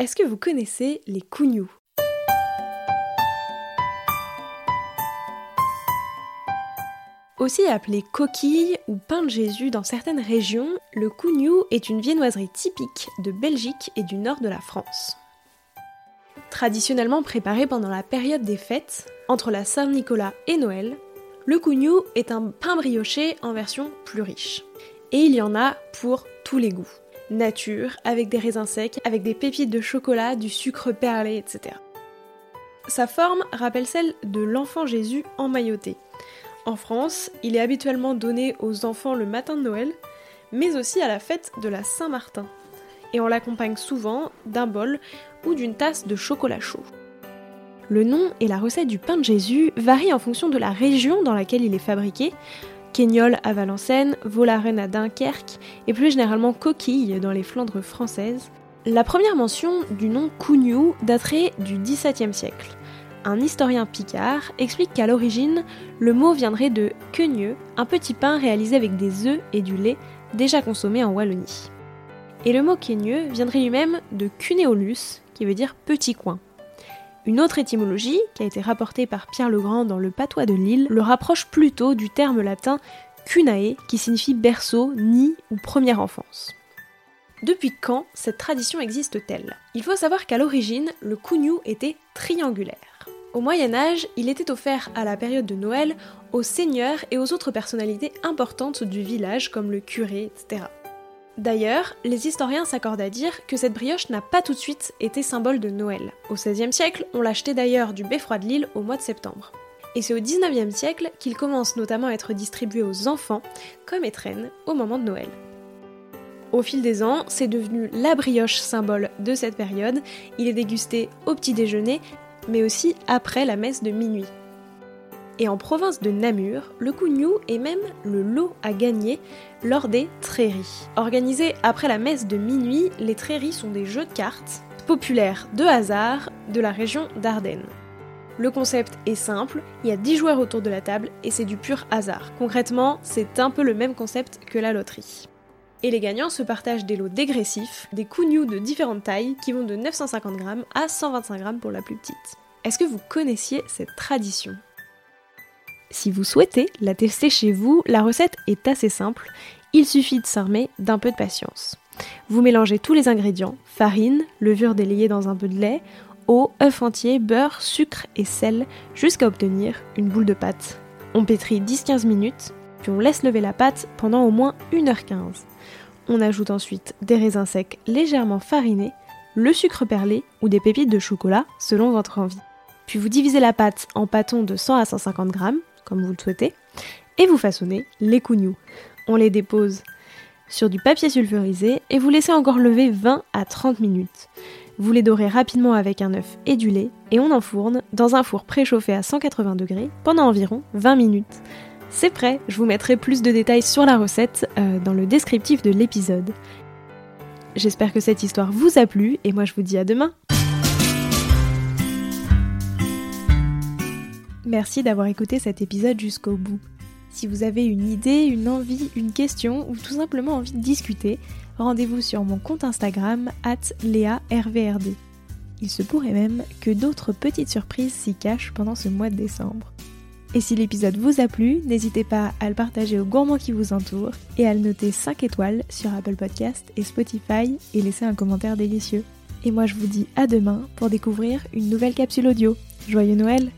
Est-ce que vous connaissez les cougnous Aussi appelé coquille ou pain de Jésus dans certaines régions, le cougnou est une viennoiserie typique de Belgique et du nord de la France. Traditionnellement préparé pendant la période des fêtes, entre la Saint-Nicolas et Noël, le cougnou est un pain brioché en version plus riche. Et il y en a pour tous les goûts. Nature, avec des raisins secs, avec des pépites de chocolat, du sucre perlé, etc. Sa forme rappelle celle de l'enfant Jésus emmailloté, en France, il est habituellement donné aux enfants le matin de Noël, mais aussi à la fête de la Saint-Martin. Et on l'accompagne souvent d'un bol ou d'une tasse de chocolat chaud. Le nom et la recette du pain de Jésus varient en fonction de la région dans laquelle il est fabriqué. Quegnol à Valenciennes, Volaren à Dunkerque et plus généralement Coquille dans les Flandres françaises. La première mention du nom Cougnou daterait du XVIIe siècle un historien picard explique qu'à l'origine, le mot viendrait de queugneux, un petit pain réalisé avec des œufs et du lait déjà consommé en Wallonie. Et le mot queugneux viendrait lui-même de cuneolus, qui veut dire petit coin. Une autre étymologie, qui a été rapportée par Pierre le Grand dans le patois de Lille, le rapproche plutôt du terme latin cunae, qui signifie berceau, nid ou première enfance. Depuis quand cette tradition existe-t-elle? Il faut savoir qu'à l'origine, le cougnou était triangulaire. Au Moyen Âge, il était offert à la période de Noël aux seigneurs et aux autres personnalités importantes du village comme le curé, etc. D'ailleurs, les historiens s'accordent à dire que cette brioche n'a pas tout de suite été symbole de Noël. Au XVIe siècle, on l'achetait d'ailleurs du beffroi de Lille au mois de septembre. Et c'est au XIXe siècle qu'il commence notamment à être distribué aux enfants comme étrenne au moment de Noël. Au fil des ans, c'est devenu la brioche symbole de cette période. Il est dégusté au petit déjeuner mais aussi après la messe de minuit. Et en province de Namur, le cougnou est même le lot à gagner lors des tréries. Organisés après la messe de minuit, les tréries sont des jeux de cartes populaires de hasard de la région d'Ardennes. Le concept est simple, il y a 10 joueurs autour de la table et c'est du pur hasard. Concrètement, c'est un peu le même concept que la loterie. Et les gagnants se partagent des lots dégressifs, des cougnous de différentes tailles qui vont de 950 grammes à 125 grammes pour la plus petite. Est-ce que vous connaissiez cette tradition? Si vous souhaitez la tester chez vous, la recette est assez simple. Il suffit de s'armer d'un peu de patience. Vous mélangez tous les ingrédients, farine, levure délayée dans un peu de lait, eau, œuf entier, beurre, sucre et sel, jusqu'à obtenir une boule de pâte. On pétrit 10-15 minutes, puis on laisse lever la pâte pendant au moins 1h15. On ajoute ensuite des raisins secs légèrement farinés, le sucre perlé ou des pépites de chocolat selon votre envie. Puis vous divisez la pâte en pâtons de 100 à 150 grammes, comme vous le souhaitez, et vous façonnez les cougnous. On les dépose sur du papier sulfurisé et vous laissez encore lever 20 à 30 minutes. Vous les dorez rapidement avec un œuf et du lait et on enfourne dans un four préchauffé à 180 degrés pendant environ 20 minutes. C'est prêt, je vous mettrai plus de détails sur la recette euh, dans le descriptif de l'épisode. J'espère que cette histoire vous a plu et moi je vous dis à demain. Merci d'avoir écouté cet épisode jusqu'au bout. Si vous avez une idée, une envie, une question ou tout simplement envie de discuter, rendez-vous sur mon compte Instagram at léarvrd. Il se pourrait même que d'autres petites surprises s'y cachent pendant ce mois de décembre. Et si l'épisode vous a plu, n'hésitez pas à le partager aux gourmands qui vous entourent et à le noter 5 étoiles sur Apple Podcast et Spotify et laisser un commentaire délicieux. Et moi je vous dis à demain pour découvrir une nouvelle capsule audio. Joyeux Noël